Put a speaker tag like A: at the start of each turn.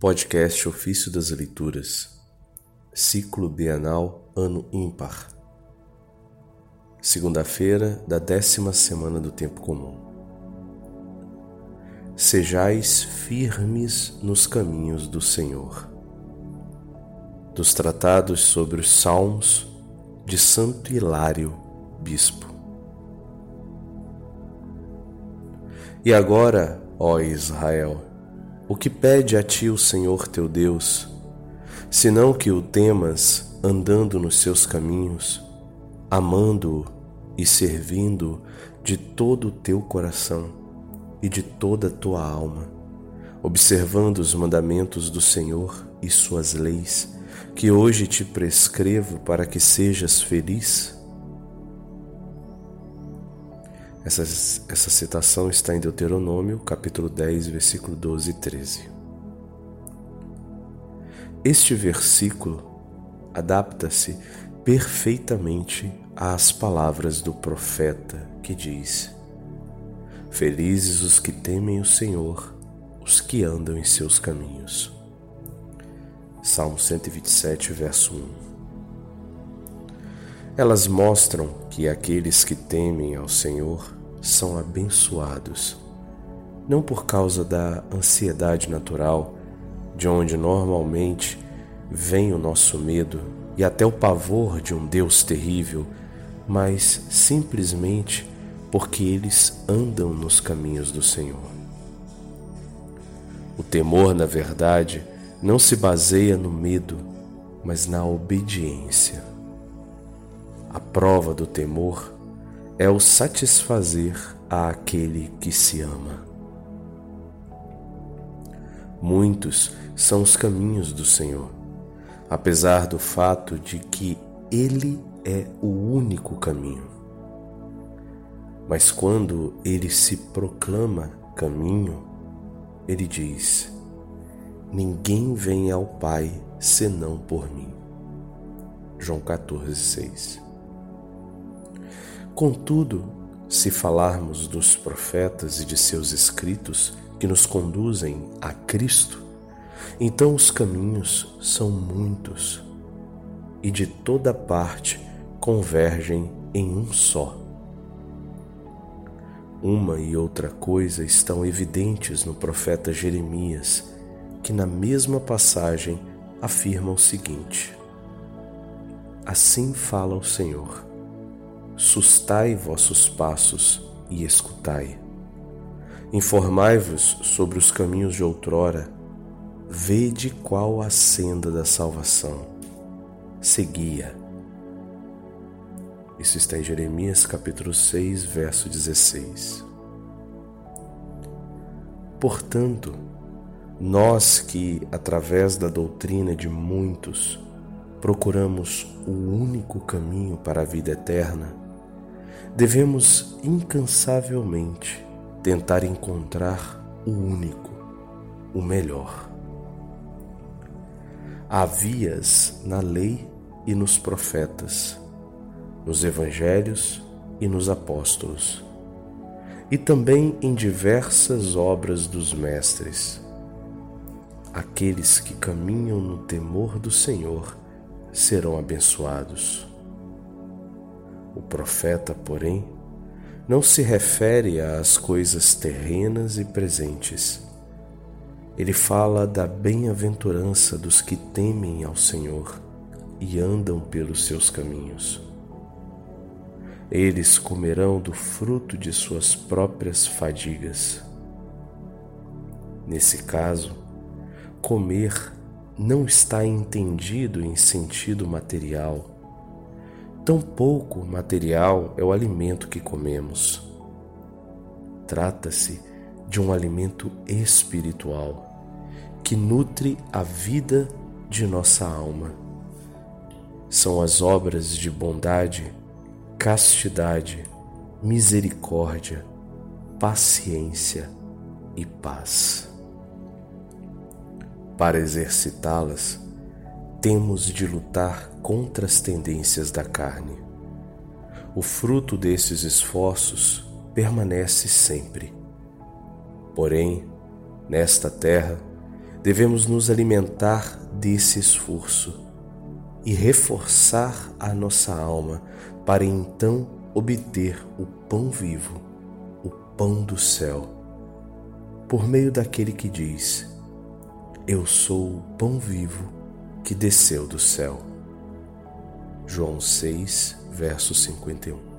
A: Podcast Ofício das Leituras, Ciclo Bienal Ano Ímpar, segunda-feira da décima semana do Tempo Comum. Sejais firmes nos caminhos do Senhor. Dos tratados sobre os Salmos de Santo Hilário, Bispo. E agora, ó Israel, o que pede a ti o Senhor teu Deus, senão que o temas andando nos seus caminhos, amando-o e servindo de todo o teu coração e de toda a tua alma, observando os mandamentos do Senhor e suas leis, que hoje te prescrevo para que sejas feliz? Essa, essa citação está em Deuteronômio, capítulo 10, versículo 12 e 13. Este versículo adapta-se perfeitamente às palavras do profeta que diz: Felizes os que temem o Senhor, os que andam em seus caminhos. Salmo 127, verso 1. Elas mostram que aqueles que temem ao Senhor são abençoados, não por causa da ansiedade natural, de onde normalmente vem o nosso medo e até o pavor de um Deus terrível, mas simplesmente porque eles andam nos caminhos do Senhor. O temor, na verdade, não se baseia no medo, mas na obediência. A prova do temor é o satisfazer àquele que se ama. Muitos são os caminhos do Senhor, apesar do fato de que Ele é o único caminho. Mas quando Ele se proclama caminho, Ele diz: Ninguém vem ao Pai senão por mim. João 14, 6. Contudo, se falarmos dos profetas e de seus escritos que nos conduzem a Cristo, então os caminhos são muitos e de toda parte convergem em um só. Uma e outra coisa estão evidentes no profeta Jeremias, que na mesma passagem afirma o seguinte: Assim fala o Senhor sustai vossos passos e escutai. Informai-vos sobre os caminhos de outrora, vede qual a senda da salvação. Seguia. Isso está em Jeremias capítulo 6, verso 16. Portanto, nós que, através da doutrina de muitos, procuramos o único caminho para a vida eterna, devemos incansavelmente tentar encontrar o único, o melhor. Há vias na lei e nos profetas, nos evangelhos e nos apóstolos, e também em diversas obras dos mestres. Aqueles que caminham no temor do Senhor serão abençoados. O profeta, porém, não se refere às coisas terrenas e presentes. Ele fala da bem-aventurança dos que temem ao Senhor e andam pelos seus caminhos. Eles comerão do fruto de suas próprias fadigas. Nesse caso, comer não está entendido em sentido material Tão pouco material é o alimento que comemos. Trata-se de um alimento espiritual que nutre a vida de nossa alma. São as obras de bondade, castidade, misericórdia, paciência e paz. Para exercitá-las, temos de lutar contra as tendências da carne. O fruto desses esforços permanece sempre. Porém, nesta terra, devemos nos alimentar desse esforço e reforçar a nossa alma para então obter o pão vivo, o pão do céu, por meio daquele que diz: Eu sou o pão vivo que desceu do céu. João 6, verso 51.